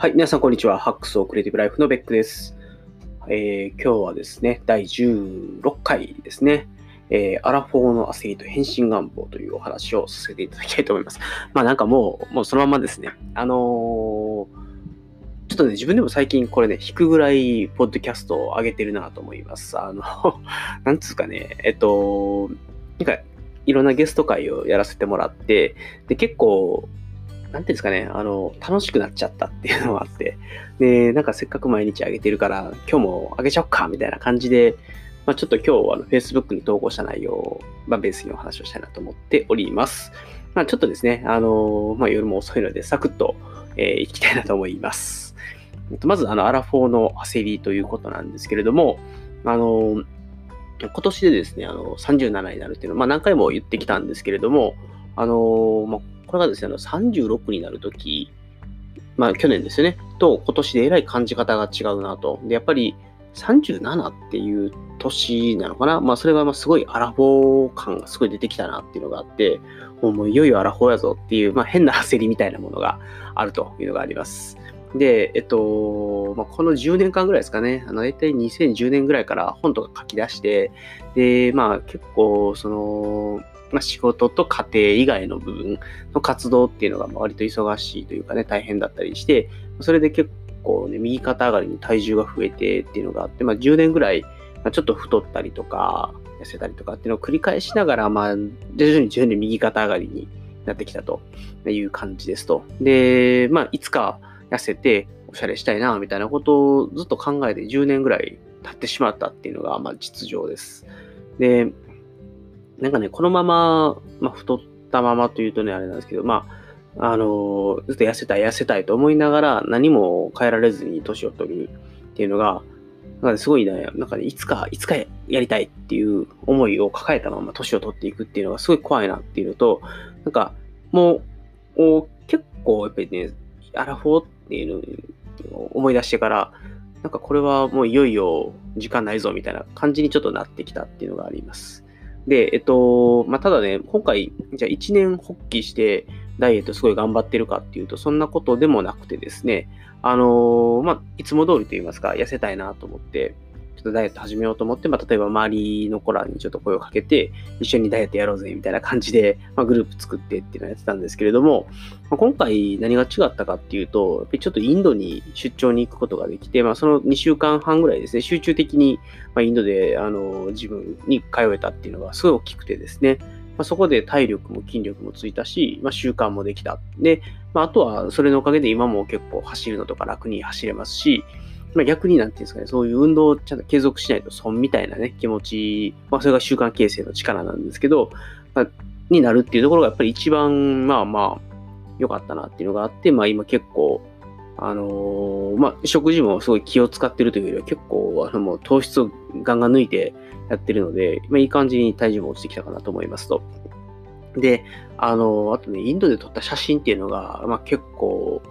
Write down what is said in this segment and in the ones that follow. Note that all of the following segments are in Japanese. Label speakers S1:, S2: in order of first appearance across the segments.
S1: はい、皆さんこんにちは。ハックスオクリエイティブライフのベックです。えー、今日はですね、第16回ですね。えー、アラフォーの焦りと変身願望というお話をさせていただきたいと思います。まあなんかもう、もうそのままですね。あのー、ちょっとね、自分でも最近これね、引くぐらい、ポッドキャストを上げてるなと思います。あの、なんつうかね、えっと、なんか、いろんなゲスト会をやらせてもらって、で、結構、なんていうんですかね、あの、楽しくなっちゃったっていうのがあって、で、なんかせっかく毎日あげてるから、今日もあげちゃおっかみたいな感じで、まあ、ちょっと今日は、あの、Facebook に投稿した内容を、まあ、ベースにお話をしたいなと思っております。まあ、ちょっとですね、あのまあ、夜も遅いので、サクッと、えー、いきたいなと思います。まず、あの、アラフォーの焦りということなんですけれども、あの今年でですね、あの、37になるっていうのは、まあ、何回も言ってきたんですけれども、あのまあ、これがですね、あの36になるとき、まあ去年ですよね、と今年でえらい感じ方が違うなと。で、やっぱり37っていう年なのかなまあそれがまあすごいアラフォー感がすごい出てきたなっていうのがあって、もういよいよアラフォーやぞっていう、まあ変な焦りみたいなものがあるというのがあります。で、えっと、まあ、この10年間ぐらいですかね、あの、大体2010年ぐらいから本とか書き出して、で、まあ結構、その、まあ、仕事と家庭以外の部分の活動っていうのが割と忙しいというかね、大変だったりして、それで結構ね、右肩上がりに体重が増えてっていうのがあって、まあ、10年ぐらい、まちょっと太ったりとか、痩せたりとかっていうのを繰り返しながら、まあ、徐々に徐々に右肩上がりになってきたという感じですと。で、まあ、いつか痩せておしゃれしたいな、みたいなことをずっと考えて10年ぐらい経ってしまったっていうのが、まあ、実情です。で、なんかね、このまま、まあ、太ったままというとね、あれなんですけど、まあ、あのずっと痩せたい、痩せたいと思いながら、何も変えられずに年を取るっていうのが、なんか、ね、すごいね、なんかね、いつか、いつかやりたいっていう思いを抱えたまま年を取っていくっていうのがすごい怖いなっていうのと、なんか、もう、結構やっぱりね、アラフォーっていうのを思い出してから、なんかこれはもういよいよ時間ないぞみたいな感じにちょっとなってきたっていうのがあります。で、えっと、まあ、ただね、今回、じゃあ1年発起してダイエットすごい頑張ってるかっていうと、そんなことでもなくてですね、あのまあ、いつも通りと言いますか、痩せたいなと思って、とダイエット始めようと思って、まあ、例えば周りの子らにちょっと声をかけて、一緒にダイエットやろうぜみたいな感じで、まあ、グループ作ってっていうのをやってたんですけれども、まあ、今回何が違ったかっていうと、やっぱりちょっとインドに出張に行くことができて、まあ、その2週間半ぐらいですね、集中的に、まインドであの自分に通えたっていうのがすごい大きくてですね、ま、そこで体力も筋力もついたし、まあ、習慣もできた。で、まあ、あとはそれのおかげで今も結構走るのとか楽に走れますし、まあ、逆になんていうんですかね、そういう運動をちゃんと継続しないと損みたいなね、気持ち、まあ、それが習慣形成の力なんですけど、まあ、になるっていうところがやっぱり一番、まあまあ、良かったなっていうのがあって、まあ今結構、あのー、まあ食事もすごい気を使ってるというよりは結構、あのもう糖質をガンガン抜いてやってるので、まあいい感じに体重も落ちてきたかなと思いますと。で、あのー、あとね、インドで撮った写真っていうのが、まあ結構、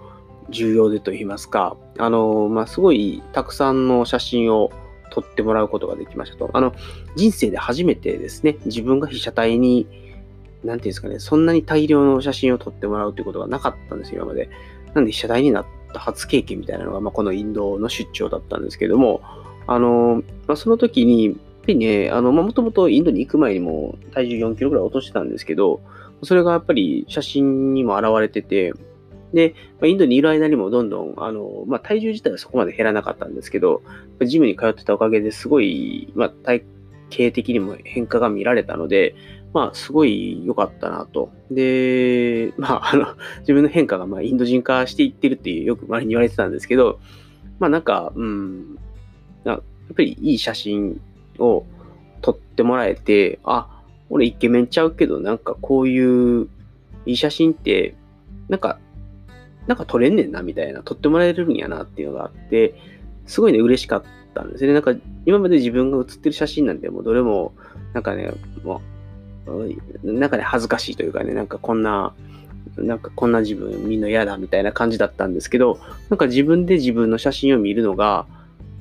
S1: 重要でと言いますか、あの、まあ、すごいたくさんの写真を撮ってもらうことができましたと。あの、人生で初めてですね、自分が被写体に、なんていうんですかね、そんなに大量の写真を撮ってもらうということがなかったんですよ、今まで。なんで被写体になった初経験みたいなのが、まあ、このインドの出張だったんですけども、あの、まあ、その時に、やっぱりね、あの、まあ、もともとインドに行く前にも体重4キロぐらい落としてたんですけど、それがやっぱり写真にも現れてて、で、まあ、インドにいる間にもどんどん、あの、まあ、体重自体はそこまで減らなかったんですけど、ジムに通ってたおかげですごい、まあ、体型的にも変化が見られたので、まあ、すごい良かったなと。で、まあ、あの、自分の変化が、まあ、インド人化していってるっていう、よく周りに言われてたんですけど、まあ、なんか、うん、やっぱりいい写真を撮ってもらえて、あ、俺イケメンちゃうけど、なんかこういういい写真って、なんかなんか撮れんねんな、みたいな、撮ってもらえるんやなっていうのがあって、すごいね、嬉しかったんですね。なんか、今まで自分が写ってる写真なんて、もうどれも、なんかね、もう、なんかね、恥ずかしいというかね、なんかこんな、なんかこんな自分みんな嫌だみたいな感じだったんですけど、なんか自分で自分の写真を見るのが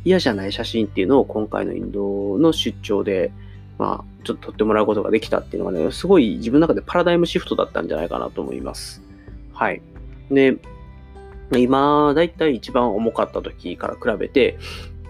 S1: 嫌じゃない写真っていうのを今回のインドの出張で、まあ、ちょっと撮ってもらうことができたっていうのがね、すごい自分の中でパラダイムシフトだったんじゃないかなと思います。はい。で、今、だいたい一番重かった時から比べて、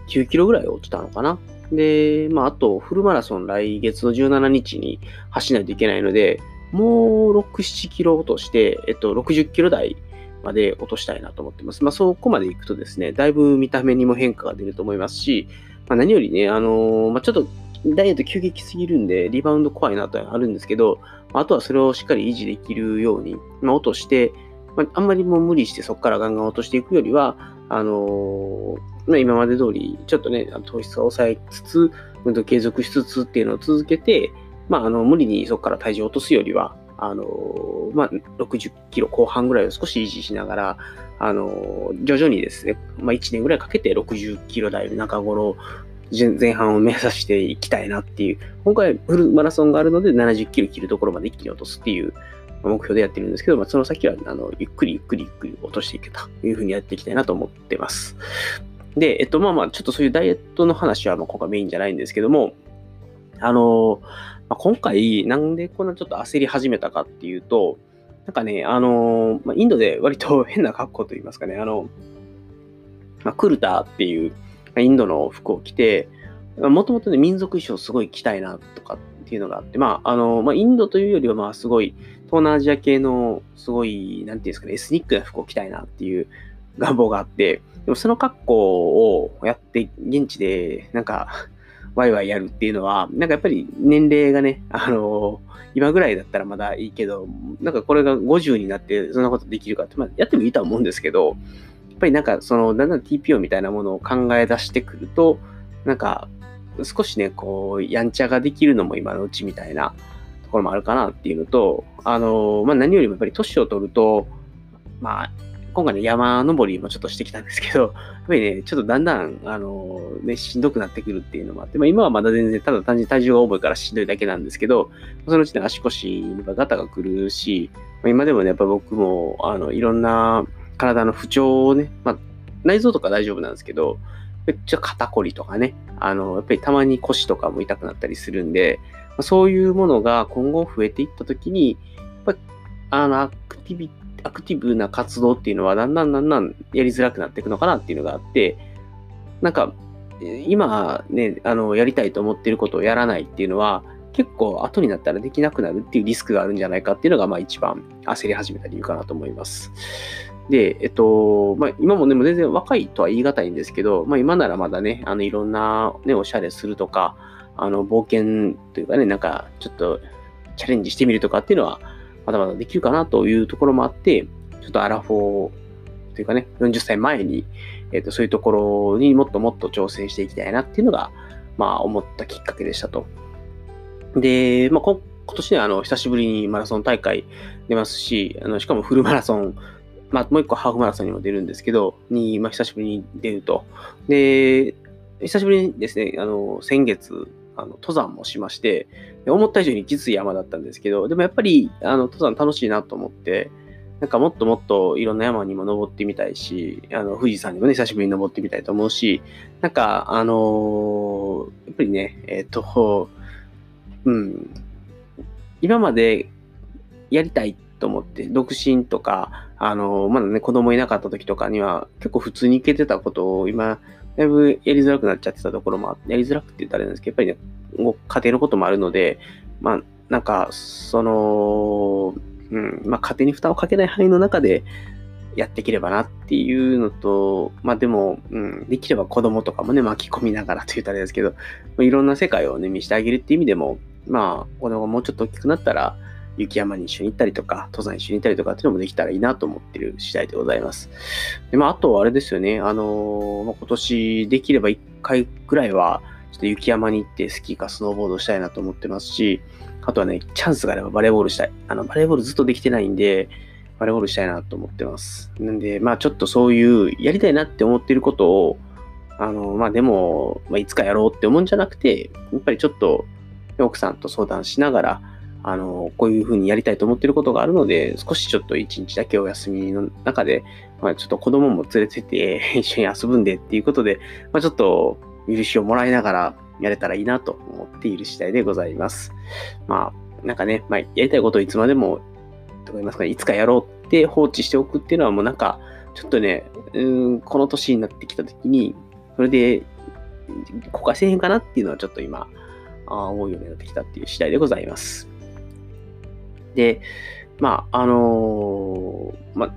S1: 9キロぐらい落ちたのかな。で、まあ、あと、フルマラソン来月の17日に走らないといけないので、もう6、7キロ落として、えっと、60キロ台まで落としたいなと思ってます。まあ、そこまで行くとですね、だいぶ見た目にも変化が出ると思いますし、まあ、何よりね、あのー、まあ、ちょっとダイエット急激すぎるんで、リバウンド怖いなとはあるんですけど、あとはそれをしっかり維持できるように、まあ、落として、まあ、あんまりもう無理してそこからガンガン落としていくよりは、あの、まあ、今まで通り、ちょっとね、糖質を抑えつつ、運動継続しつつっていうのを続けて、まあ、あの、無理にそこから体重を落とすよりは、あの、まあ、60キロ後半ぐらいを少し維持しながら、あの、徐々にですね、まあ、1年ぐらいかけて60キロ台の中頃前半を目指していきたいなっていう、今回フルマラソンがあるので70キロ切るところまで一気に落とすっていう目標でやってるんですけど、まあ、その先はあのゆっくりゆっくりゆっくり落としていけというふうにやっていきたいなと思ってます。で、えっと、まあまあ、ちょっとそういうダイエットの話はまあ今回メインじゃないんですけども、あの、まあ、今回なんでこんなちょっと焦り始めたかっていうと、なんかね、あの、まあ、インドで割と 変な格好といいますかね、あの、まあ、クルタっていうインドの服を着て、もともとね、民族衣装すごい着たいなとかっていうのがあって、まあ、あの、まあ、インドというよりは、まあ、すごい、東南アジア系の、すごい、なんていうんですかね、エスニックな服を着たいなっていう願望があって、でもその格好をやって、現地で、なんか、ワイワイやるっていうのは、なんかやっぱり年齢がね、あの今ぐらいだったらまだいいけど、なんかこれが50になってそんなことできるかって、まあ、やってもいいとは思うんですけど、やっぱりなんかそのだんだん TPO みたいなものを考え出してくると、なんか少しね、こう、やんちゃができるのも今のうちみたいなころもあるかなっていうのと、あの、まあ、何よりもやっぱり年を取ると、まあ、今回ね、山登りもちょっとしてきたんですけど、やっぱりね、ちょっとだんだん、あの、ね、しんどくなってくるっていうのもあって、まあ今はまだ全然、ただ単純に体重が重いからしんどいだけなんですけど、そのうちね、足腰にガタが来るし、まあ、今でもね、やっぱ僕も、あの、いろんな体の不調をね、まあ、内臓とか大丈夫なんですけど、めっちゃ肩こりとかね、あの、やっぱりたまに腰とかも痛くなったりするんで、そういうものが今後増えていったときに、やっぱあの、アクティビ、アクティブな活動っていうのはだんだんだんだんやりづらくなっていくのかなっていうのがあって、なんか、今ね、あの、やりたいと思ってることをやらないっていうのは、結構後になったらできなくなるっていうリスクがあるんじゃないかっていうのが、まあ一番焦り始めた理由かなと思います。で、えっと、まあ、今もね、も全然若いとは言い難いんですけど、まあ、今ならまだね、あの、いろんなね、おしゃれするとか、あの、冒険というかね、なんか、ちょっとチャレンジしてみるとかっていうのは、まだまだできるかなというところもあって、ちょっとアラフォーというかね、40歳前に、えっと、そういうところにもっともっと挑戦していきたいなっていうのが、まあ、思ったきっかけでしたと。で、まあ、今年ね、あの、久しぶりにマラソン大会出ますし、あの、しかもフルマラソンまあ、もう一個ハーフマラソンにも出るんですけど、に、まあ、久しぶりに出ると。で、久しぶりにですね、あの、先月、あの、登山もしまして、思った以上にきつい山だったんですけど、でもやっぱり、あの、登山楽しいなと思って、なんかもっともっといろんな山にも登ってみたいし、あの、富士山にもね、久しぶりに登ってみたいと思うし、なんか、あのー、やっぱりね、えっ、と、うん、今までやりたいと思って、独身とか、あの、まだね、子供いなかった時とかには、結構普通に行けてたことを今、だいぶやりづらくなっちゃってたところもあって、やりづらくって言ったらあれなんですけど、やっぱりね、家庭のこともあるので、まあ、なんか、その、うん、まあ、家庭に負担をかけない範囲の中でやっていければなっていうのと、まあでも、うん、できれば子供とかもね、巻き込みながらと言ったらあれですけど、いろんな世界をね、見せてあげるっていう意味でも、まあ、子供がもうちょっと大きくなったら、雪山に一緒に行ったりとか、登山一緒に行ったりとかっていうのもできたらいいなと思ってる次第でございます。で、まあ、あとはあれですよね、あの、ま、今年できれば1回くらいは、ちょっと雪山に行ってスキーかスノーボードしたいなと思ってますし、あとはね、チャンスがあればバレーボールしたい。あの、バレーボールずっとできてないんで、バレーボールしたいなと思ってます。なんで、まあちょっとそういうやりたいなって思ってることを、あの、まあでも、まあ、いつかやろうって思うんじゃなくて、やっぱりちょっと奥さんと相談しながら、あの、こういうふうにやりたいと思ってることがあるので、少しちょっと一日だけお休みの中で、まあ、ちょっと子供も連れてて 一緒に遊ぶんでっていうことで、まあ、ちょっと許しをもらいながらやれたらいいなと思っている次第でございます。まあ、なんかね、まあ、やりたいことをいつまでも、と言いますか、ね、いつかやろうって放置しておくっていうのはもうなんか、ちょっとね、うん、この年になってきた時に、それで、公開せへんかなっていうのはちょっと今、あ思うようになってきたっていう次第でございます。で、まあ、あのー、まあ、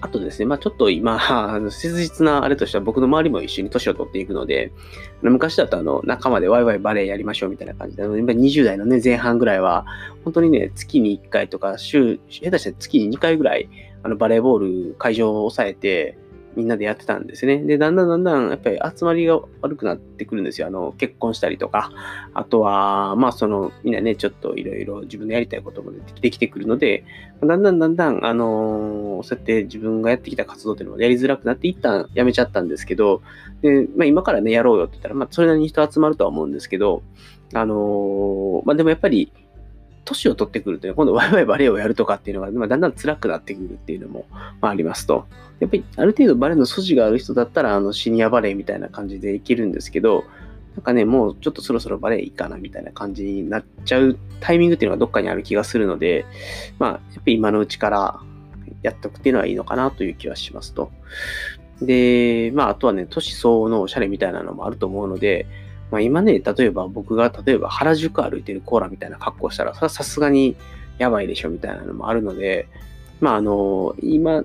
S1: あとですね、まあちょっと今、あの切実なあれとしては僕の周りも一緒に年を取っていくので、昔だとあの仲間でワイワイバレエやりましょうみたいな感じで、今20代のね、前半ぐらいは、本当にね、月に1回とか週、下手したら月に2回ぐらい、あのバレーボール会場を抑えて、みんなでやってたんですね。で、だんだんだんだん、やっぱり集まりが悪くなってくるんですよ。あの、結婚したりとか、あとは、まあ、その、みんなね、ちょっといろいろ自分のやりたいこともできてくるので、だんだんだんだん、あのー、そうやって自分がやってきた活動っていうのもやりづらくなって、一旦やめちゃったんですけど、で、まあ、今からね、やろうよって言ったら、まあ、それなりに人集まるとは思うんですけど、あのー、まあ、でもやっぱり、年を取ってくるとね、今度ワイワイバレエをやるとかっていうのが、まあ、だんだん辛くなってくるっていうのも、まあ、ありますと。やっぱりある程度バレエの素地がある人だったら、あのシニアバレエみたいな感じでいけるんですけど、なんかね、もうちょっとそろそろバレエいいかなみたいな感じになっちゃうタイミングっていうのがどっかにある気がするので、まあ、やっぱり今のうちからやっとくっていうのはいいのかなという気はしますと。で、まあ、あとはね、都市相応のおしゃれみたいなのもあると思うので、まあ、今ね、例えば僕が例えば原宿歩いてるコーラみたいな格好したら、さすがにやばいでしょみたいなのもあるので、まあ、あの、今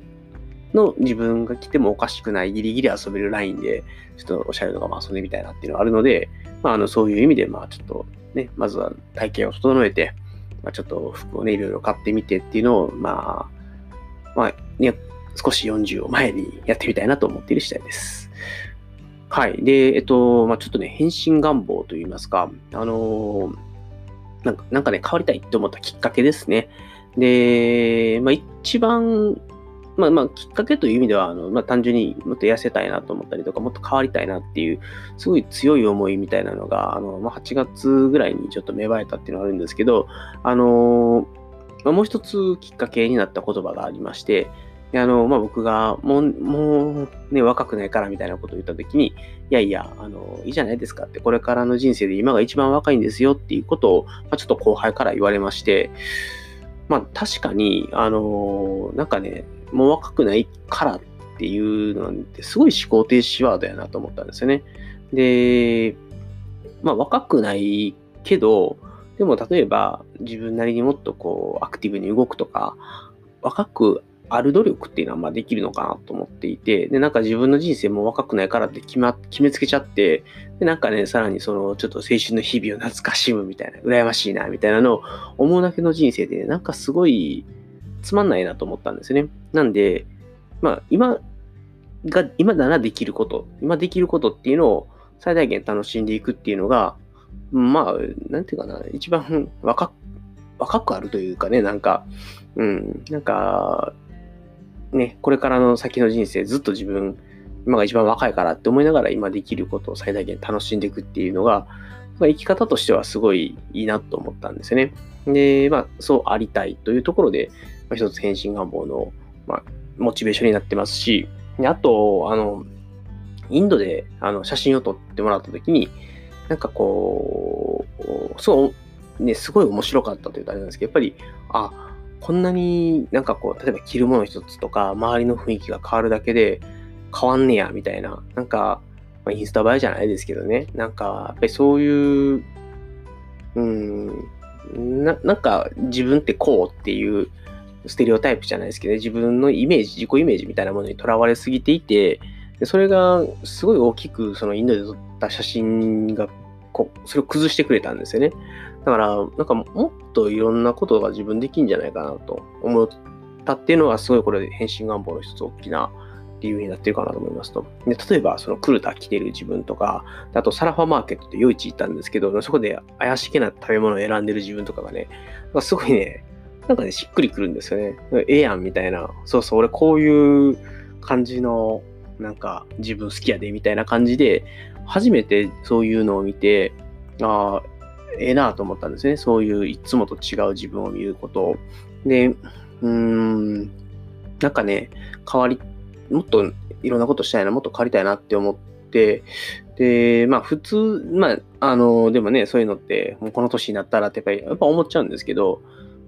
S1: の自分が来てもおかしくないギリギリ遊べるラインで、ちょっとおしゃれとかも遊んでみたいなっていうのがあるので、まあ、あの、そういう意味で、まあ、ちょっとね、まずは体型を整えて、まあ、ちょっと服をね、いろいろ買ってみてっていうのを、まあ、まあ、ね、少し40を前にやってみたいなと思っている次第です。はい。で、えっと、まあ、ちょっとね、変身願望といいますか、あのー、なんか、なんかね、変わりたいって思ったきっかけですね。で、まあ、一番、まあまあ、きっかけという意味では、あの、まあ、単純にもっと痩せたいなと思ったりとか、もっと変わりたいなっていう、すごい強い思いみたいなのが、あの、まあ、8月ぐらいにちょっと芽生えたっていうのがあるんですけど、あのー、まあ、もう一つきっかけになった言葉がありまして、で、あの、まあ、僕が、もう、もう、ね、若くないからみたいなことを言ったときに、いやいや、あの、いいじゃないですかって、これからの人生で今が一番若いんですよっていうことを、まあ、ちょっと後輩から言われまして、まあ、確かに、あの、なんかね、もう若くないからっていうのってすごい思考停止ワードやなと思ったんですよね。で、まあ、若くないけど、でも例えば自分なりにもっとこうアクティブに動くとか、若くある努力っていうのはまあできるのかなと思っていて、で、なんか自分の人生も若くないからって決,、ま、決めつけちゃって、で、なんかね、さらにその、ちょっと青春の日々を懐かしむみたいな、羨ましいな、みたいなのを思うだけの人生で、ねなんかすごいつまんないなと思ったんですね。なんで、まあ、今が、今ならできること、今できることっていうのを最大限楽しんでいくっていうのが、まあ、なんていうかな、一番若く若くあるというかね、なんか、うん、なんか、ね、これからの先の人生ずっと自分、今が一番若いからって思いながら今できることを最大限楽しんでいくっていうのが、まあ、生き方としてはすごいいいなと思ったんですよね。で、まあ、そうありたいというところで、まあ、一つ変身願望の、まあ、モチベーションになってますし、あと、あの、インドであの写真を撮ってもらった時に、なんかこう、そう、ね、すごい面白かったというとあれなんですけど、やっぱり、あ、こんなになんかこう、例えば着るもの一つとか、周りの雰囲気が変わるだけで変わんねや、みたいな。なんか、まあ、インスタ映えじゃないですけどね。なんか、やっぱりそういう、うん、ななんか自分ってこうっていうステレオタイプじゃないですけど、ね、自分のイメージ、自己イメージみたいなものにとらわれすぎていて、でそれがすごい大きくそのインドで撮った写真がこそれを崩してくれたんですよね。だから、なんかもっといろんなことが自分できんじゃないかなと思ったっていうのが、すごいこれ、変身願望の一つ大きな理由になってるかなと思いますと。で例えば、そのクルタ着てる自分とか、あとサラファマーケットって夜市行ったんですけど、そこで怪しげな食べ物を選んでる自分とかがね、すごいね、なんかね、しっくりくるんですよね。ええやんみたいな。そうそう、俺こういう感じの、なんか自分好きやでみたいな感じで、初めてそういうのを見て、ああ、ええなと思ったんですね。そういういつもと違う自分を見ることを。で、うーん、なんかね、変わり、もっといろんなことしたいな、もっと変わりたいなって思って、で、まあ普通、まあ、あの、でもね、そういうのって、もうこの年になったらってやっぱり、やっぱ思っちゃうんですけど、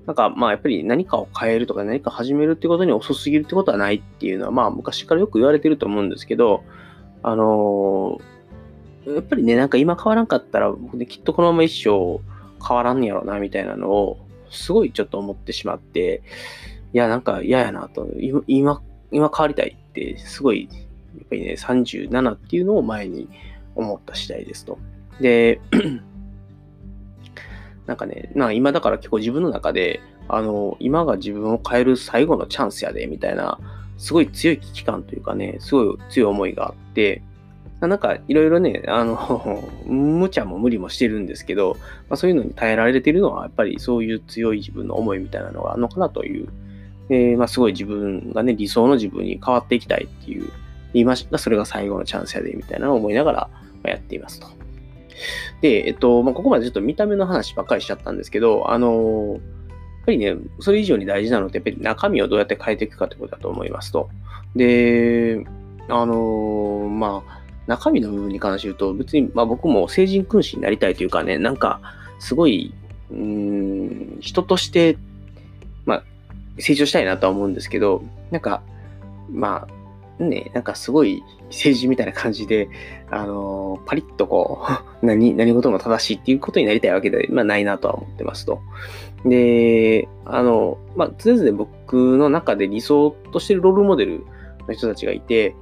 S1: なんかまあやっぱり何かを変えるとか何か始めるってことに遅すぎるってことはないっていうのはまあ昔からよく言われてると思うんですけど、あのー、やっぱりね、なんか今変わらんかったら僕ね、きっとこのまま一生変わらんやろなみたいなのをすごいちょっと思ってしまって、いや、なんか嫌やなと、今、今変わりたいってすごい、やっぱりね、37っていうのを前に思った次第ですと。で、なんかね、な今だから結構自分の中で、あの、今が自分を変える最後のチャンスやで、みたいな、すごい強い危機感というかね、すごい強い思いがあって、なんかいろいろね、あの、無茶も無理もしてるんですけど、まあ、そういうのに耐えられてるのは、やっぱりそういう強い自分の思いみたいなのがあるのかなという、えー、まあ、すごい自分がね、理想の自分に変わっていきたいっていう、言いました。それが最後のチャンスやで、みたいなのを思いながらやっていますと。で、えっと、まあ、ここまでちょっと見た目の話ばっかりしちゃったんですけど、あの、やっぱりね、それ以上に大事なのって、やっぱり中身をどうやって変えていくかってことだと思いますと。で、あの、まあ、中身の部分に関して言うと、別に、まあ僕も成人君子になりたいというかね、なんか、すごい、うん、人として、まあ、成長したいなとは思うんですけど、なんか、まあ、ね、なんかすごい政治みたいな感じで、あの、パリッとこう、何、何事も正しいっていうことになりたいわけで、まあないなとは思ってますと。で、あの、まあ、常々僕の中で理想としてるロールモデルの人たちがいて、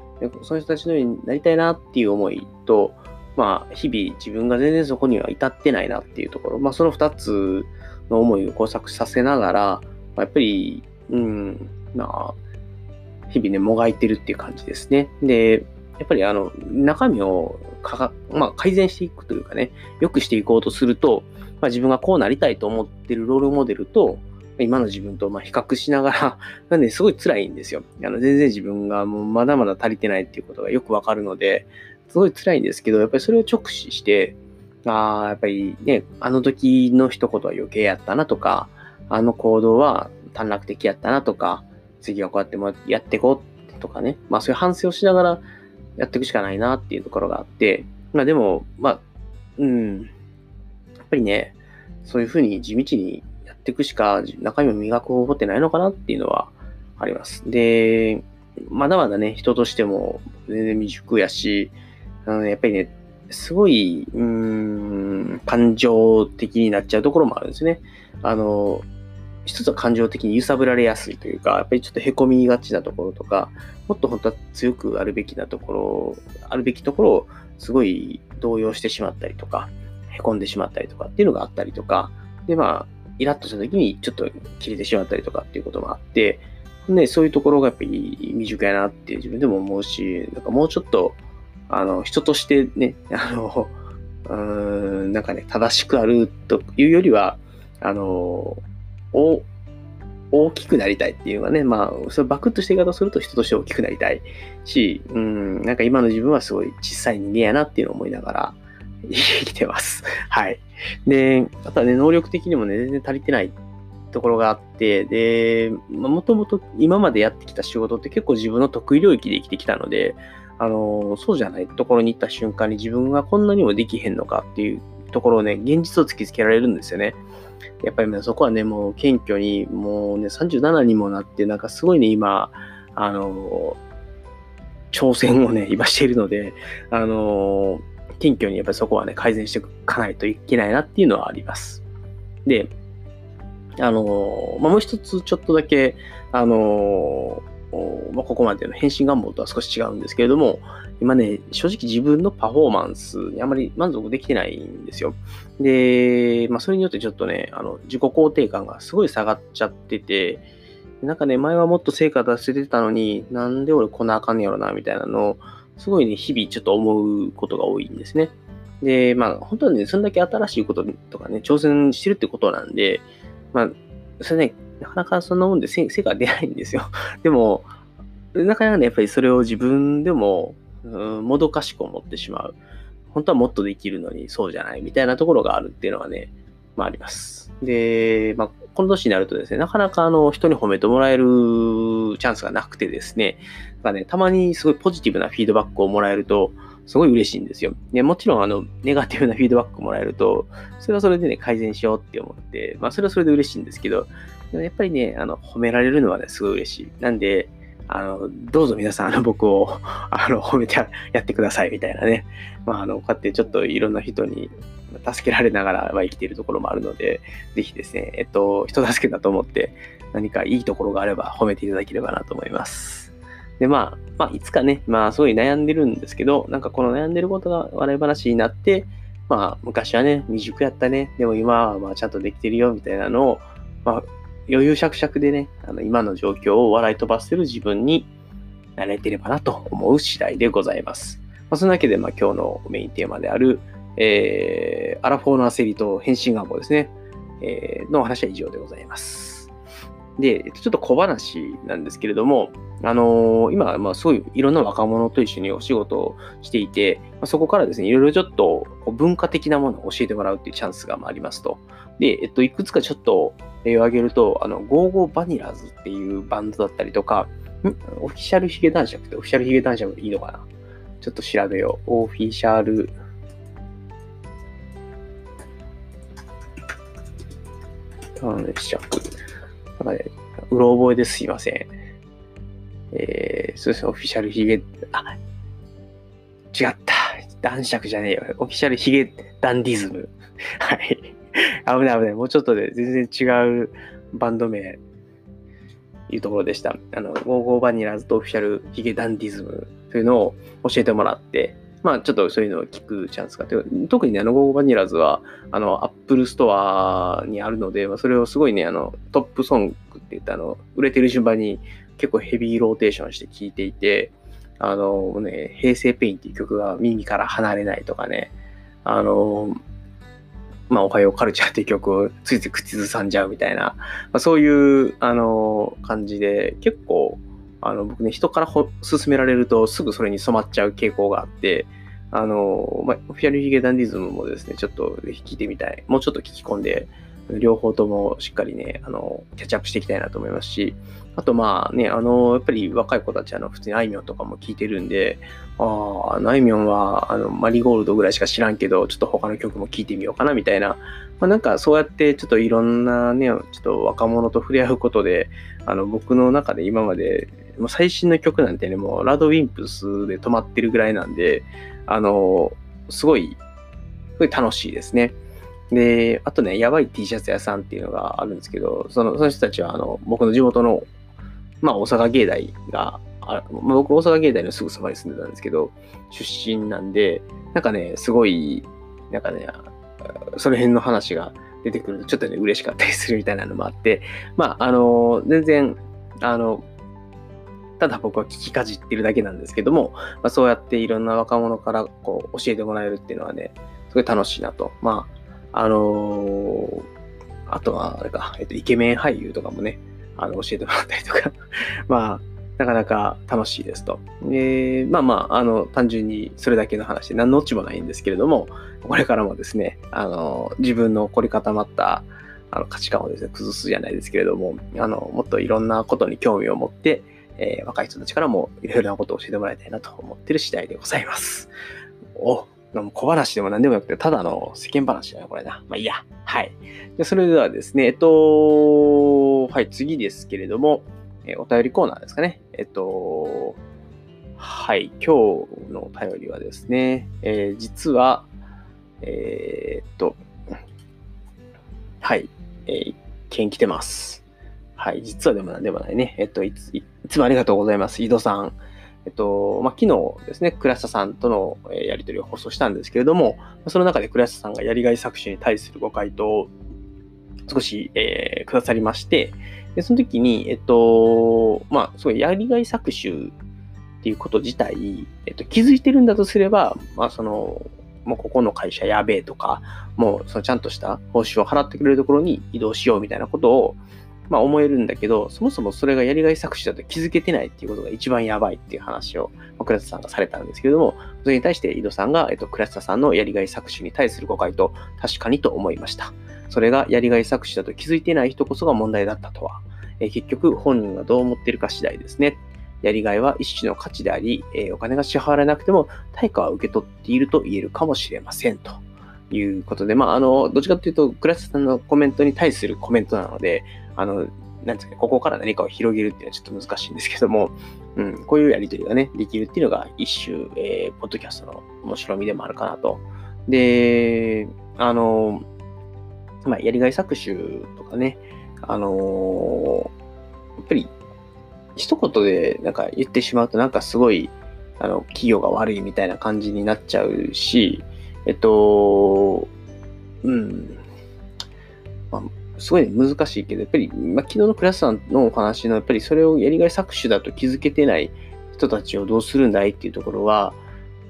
S1: その人たちのようになりたいなっていう思いと、まあ、日々自分が全然そこには至ってないなっていうところ、まあ、その二つの思いを交錯させながら、まあ、やっぱり、うん、まあ、日々ね、もがいてるっていう感じですね。で、やっぱりあの、中身をかまあ、改善していくというかね、良くしていこうとすると、まあ、自分がこうなりたいと思ってるロールモデルと、今の自分とま比較しながら、なんで、すごい辛いんですよ。あの全然自分がもうまだまだ足りてないっていうことがよくわかるので、すごい辛いんですけど、やっぱりそれを直視して、ああ、やっぱりね、あの時の一言は余計やったなとか、あの行動は短絡的やったなとか、次はこうやってもやっていこうとかね、まあそういう反省をしながらやっていくしかないなっていうところがあって、まあでも、まあ、うん、やっぱりね、そういうふうに地道にっていくしか中身を磨く方法ってないのかなっていうのはあります。で、まだまだね、人としても全然未熟やし、あの、やっぱりね、すごい、うーん、感情的になっちゃうところもあるんですね。あの、一つは感情的に揺さぶられやすいというか、やっぱりちょっと凹みがちなところとか、もっと本当は強くあるべきなところ、あるべきところをすごい動揺してしまったりとか、凹んでしまったりとかっていうのがあったりとか、で、まあ、イラッとした時にちょっと切れてしまったりとかっていうこともあって、ね、そういうところがやっぱり未熟やなって自分でも思うし、なんかもうちょっと、あの、人としてね、あの、うーん、なんかね、正しくあるというよりは、あの、お大きくなりたいっていうのはね、まあ、それバクッとして言い方をすると人として大きくなりたいし、うん、なんか今の自分はすごい小さい人間やなっていうのを思いながら生きてます。はい。で、あとはね、能力的にもね、全然足りてないところがあって、で、もともと今までやってきた仕事って結構自分の得意領域で生きてきたので、あの、そうじゃないところに行った瞬間に自分がこんなにもできへんのかっていうところをね、現実を突きつけられるんですよね。やっぱりね、そこはね、もう謙虚に、もうね、37にもなって、なんかすごいね、今、あの、挑戦をね、今しているので、あの、謙虚にやっぱりそこはね、改善していかないといけないなっていうのはあります。で、あの、まあ、もう一つちょっとだけ、あの、まあ、ここまでの返信願望とは少し違うんですけれども、今ね、正直自分のパフォーマンスにあまり満足できてないんですよ。で、まあ、それによってちょっとね、あの、自己肯定感がすごい下がっちゃってて、なんかね、前はもっと成果出せてたのに、なんで俺こんなあかんねやろな、みたいなのを、すごいね、日々ちょっと思うことが多いんですね。で、まあ、本当はね、そんだけ新しいこととかね、挑戦してるってことなんで、まあ、それね、なかなかそんなもんで成果が出ないんですよ。でも、なかなかね、やっぱりそれを自分でも、うん、もどかしく思ってしまう。本当はもっとできるのにそうじゃないみたいなところがあるっていうのはね、まああります。で、まあ、この年になるとですね、なかなかあの人に褒めてもらえるチャンスがなくてですね、かね、たまにすごいポジティブなフィードバックをもらえると、すごい嬉しいんですよ。でもちろん、あの、ネガティブなフィードバックもらえると、それはそれでね、改善しようって思って、まあ、それはそれで嬉しいんですけど、でもやっぱりね、あの、褒められるのはね、すごい嬉しい。なんで、あの、どうぞ皆さん、あの、僕を、あの、褒めてやってください、みたいなね。まあ、あの、こうやってちょっといろんな人に助けられながら、ま、生きているところもあるので、ぜひですね、えっと、人助けだと思って、何かいいところがあれば褒めていただければなと思います。で、まあ、まあ、いつかね、まあ、すごい悩んでるんですけど、なんかこの悩んでることが笑い話になって、まあ、昔はね、未熟やったね、でも今はまあちゃんとできてるよ、みたいなのを、まあ、余裕しゃくしゃくでね、あの今の状況を笑い飛ばせる自分になれてればなと思う次第でございます。まあ、そのわけで、まあ、今日のメインテーマである、えー、アラフォーの焦りと変身願望ですね、えー、の話は以上でございます。で、ちょっと小話なんですけれども、あのー、今、まあ、そういういろんな若者と一緒にお仕事をしていて、まあ、そこからですね、いろいろちょっと文化的なものを教えてもらうっていうチャンスがありますと。で、えっと、いくつかちょっと例を挙げると、あの、ゴーゴーバニラズっていうバンドだったりとか、んオフィシャルヒゲ男爵ってオフィシャルヒゲ男爵でいいのかな？ちょっと調べよう。オフィシャル男爵。なんかね、うろ覚えですいません。えー、そうですね、オフィシャルヒゲ、あ、違った。男爵じゃねえよ。オフィシャルヒゲダンディズム。はい。危ない危ない。もうちょっとで全然違うバンド名、いうところでした。あの、ゴーゴーバニラズとオフィシャルヒゲダンディズムというのを教えてもらって、まあ、ちょっとそういうのを聞くチャンスがあって、特にね、あの、ゴーゴーバニラズは、あの、アップルストアにあるので、まあ、それをすごいね、あの、トップソングって言って、あの、売れてる順番に結構ヘビーローテーションして聴いていて、あのね、平成ペインっていう曲が耳から離れないとかね、あの、まあ、おはようカルチャーっていう曲をついつい口ずさんじゃうみたいな、まあ、そういう、あの、感じで、結構、あの、僕ね、人から勧められるとすぐそれに染まっちゃう傾向があって、あの、まあ、オフィシャルヒゲダンディズムもですね、ちょっとぜひ聞いてみたい。もうちょっと聞き込んで、両方ともしっかりね、あの、キャッチアップしていきたいなと思いますし、あとまあね、あの、やっぱり若い子たち、あの、普通にあいみょんとかも聞いてるんで、ああ、あいみょんは、あの、マリーゴールドぐらいしか知らんけど、ちょっと他の曲も聴いてみようかな、みたいな。まあなんかそうやってちょっといろんなね、ちょっと若者と触れ合うことで、あの、僕の中で今まで、もう最新の曲なんてね、もうラドウィンプスで止まってるぐらいなんで、あの、すごい、すごい楽しいですね。で、あとね、やばい T シャツ屋さんっていうのがあるんですけど、そのその人たちはあの僕の地元の、まあ、大阪芸大があ、僕、大阪芸大のすぐそばに住んでたんですけど、出身なんで、なんかね、すごい、なんかね、その辺の話が出てくると、ちょっとね、嬉しかったりするみたいなのもあって、まあ、あの、全然、あの、ただ僕は聞きかじってるだけなんですけども、まあ、そうやっていろんな若者からこう教えてもらえるっていうのはね、すごい楽しいなと。まあ、あのー、あとは、あれか、えっと、イケメン俳優とかもね、あの、教えてもらったりとか まあ、なかなか楽しいですと。えまあまあ、あの、単純にそれだけの話で何のオチもないんですけれども、これからもですね、あの、自分の凝り固まったあの価値観をですね、崩すじゃないですけれども、あの、もっといろんなことに興味を持って、えー、若い人たちからもいろいろなことを教えてもらいたいなと思ってる次第でございます。お、小話でも何でもなくて、ただの世間話だよ、これな。まあいいや。はい。でそれではですね、えっと、はい、次ですけれども、え、お便りコーナーですかね。えっと、はい、今日のお便りはですね、えー、実は、えー、っと、はい、えー、一件来てます。はい、実はでもなんでもないね。えっと、いつ、いつもありがとうございます。井戸さん。えっと、まあ、昨日ですね、倉下さんとのやり取りを放送したんですけれども、その中で倉下さんがやりがい搾取に対するご回答を少し、えー、くださりまして、でその時に、えっと、まあ、すごいやりがい搾取っていうこと自体、えっと、気づいてるんだとすれば、まあ、その、もうここの会社やべえとか、もうそのちゃんとした報酬を払ってくれるところに移動しようみたいなことを、まあ思えるんだけど、そもそもそれがやりがい搾取だと気づけてないっていうことが一番やばいっていう話を、まあ、倉田さんがされたんですけれども、それに対して井戸さんが、えっと、倉田さんのやりがい搾取に対する誤解と確かにと思いました。それがやりがい搾取だと気づいてない人こそが問題だったとは。え結局本人がどう思ってるか次第ですね。やりがいは一種の価値であり、えお金が支払われなくても対価は受け取っていると言えるかもしれませんということで、まあ、あの、どっちかというと、クラスさんのコメントに対するコメントなので、あの、なんですか、ここから何かを広げるっていうのはちょっと難しいんですけども、うん、こういうやりとりがね、できるっていうのが一種、えー、ポッドキャストの面白みでもあるかなと。で、あの、まあ、やりがい搾取とかね、あのやっぱり、一言でなんか言ってしまうとなんかすごい、あの、企業が悪いみたいな感じになっちゃうし、えっと、うん、まあ、すごい難しいけど、やっぱり、まあ、昨日のクラスさんのお話の、やっぱりそれをやりがい搾取だと気づけてない人たちをどうするんだいっていうところは、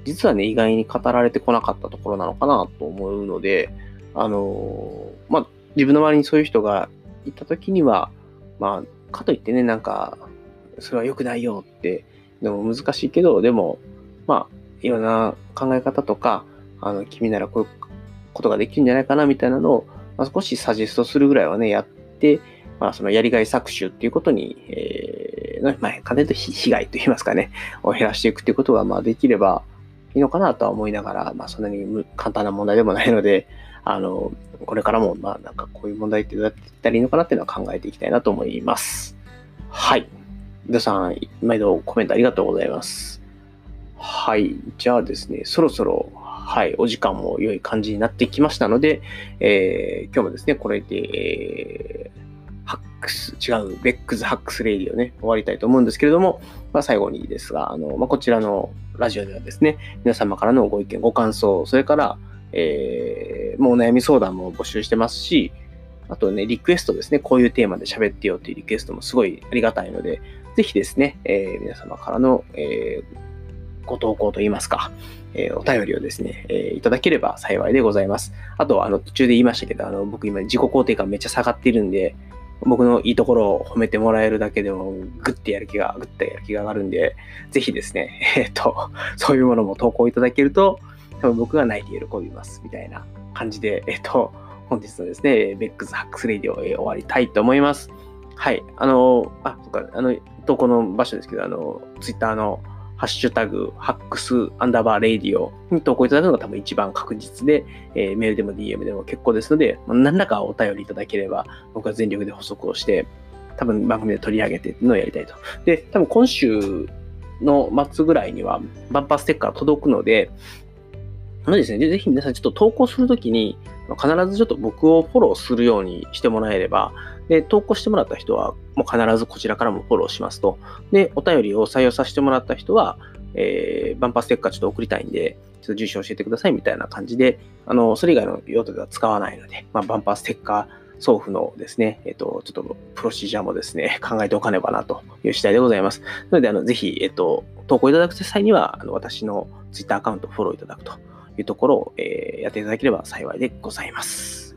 S1: 実はね、意外に語られてこなかったところなのかなと思うので、あのまあ、自分の周りにそういう人がいたときには、まあ、かといってね、なんか、それは良くないよって、でも難しいけど、でも、まあ、いろんな考え方とか、あの、君ならこういうことができるんじゃないかなみたいなのを、まあ、少しサジェストするぐらいはね、やって、まあ、そのやりがい搾取っていうことに、えー、まあ、金と被害といいますかね、を減らしていくっていうことが、まあ、できればいいのかなとは思いながら、まあ、そんなに簡単な問題でもないので、あの、これからも、まあ、なんかこういう問題ってどうやっていったらいいのかなっていうのは考えていきたいなと思います。はい。皆さん、毎度コメントありがとうございます。はい。じゃあですね、そろそろ、はい、お時間も良い感じになってきましたので、えー、今日もですね、これで、えー、ハックス、違う、ベックズハックスレイディをね、終わりたいと思うんですけれども、まあ、最後にですが、あの、まあ、こちらのラジオではですね、皆様からのご意見、ご感想、それから、えー、もうお悩み相談も募集してますし、あとね、リクエストですね、こういうテーマで喋ってよっていうリクエストもすごいありがたいので、ぜひですね、えー、皆様からの、えー、ご投稿といいますか、えー、お便りをですね、えー、いただければ幸いでございます。あと、あの、途中で言いましたけど、あの、僕今自己肯定感めっちゃ下がっているんで、僕のいいところを褒めてもらえるだけでも、ぐってやる気が、ぐってやる気が上がるんで、ぜひですね、えっ、と、そういうものも投稿いただけると、多分僕が泣いて喜びます、みたいな感じで、えっ、と、本日のですね、ベックスハックスレディを、え終わりたいと思います。はい。あの、あ、そっか、あの、投稿の場所ですけど、あの、ツイッターのハッシュタグ、ハックスアンダーバーレディオに投稿いただくのが多分一番確実で、えー、メールでも DM でも結構ですので、何らかお便りいただければ、僕は全力で補足をして、多分番組で取り上げてっていうのをやりたいと。で、多分今週の末ぐらいにはバンパーステッカー届くので、あのですね、ぜひ皆さんちょっと投稿するときに、必ずちょっと僕をフォローするようにしてもらえれば、で、投稿してもらった人は、もう必ずこちらからもフォローしますと。で、お便りを採用させてもらった人は、えー、バンパーステッカーちょっと送りたいんで、ちょっと住所教えてくださいみたいな感じで、あの、それ以外の用途では使わないので、まあ、バンパーステッカー送付のですね、えっ、と、ちょっとプロシージャーもですね、考えておかねばなという次第でございます。なので、あの、ぜひ、えっ、と、投稿いただく際には、あの、私の Twitter アカウントをフォローいただくというところを、えー、やっていただければ幸いでございます。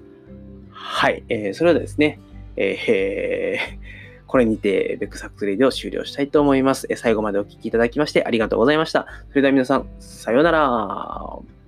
S1: はい。えー、それではですね、えー、これにて、ベックサックスレディを終了したいと思います。最後までお聴きいただきましてありがとうございました。それでは皆さん、さようなら。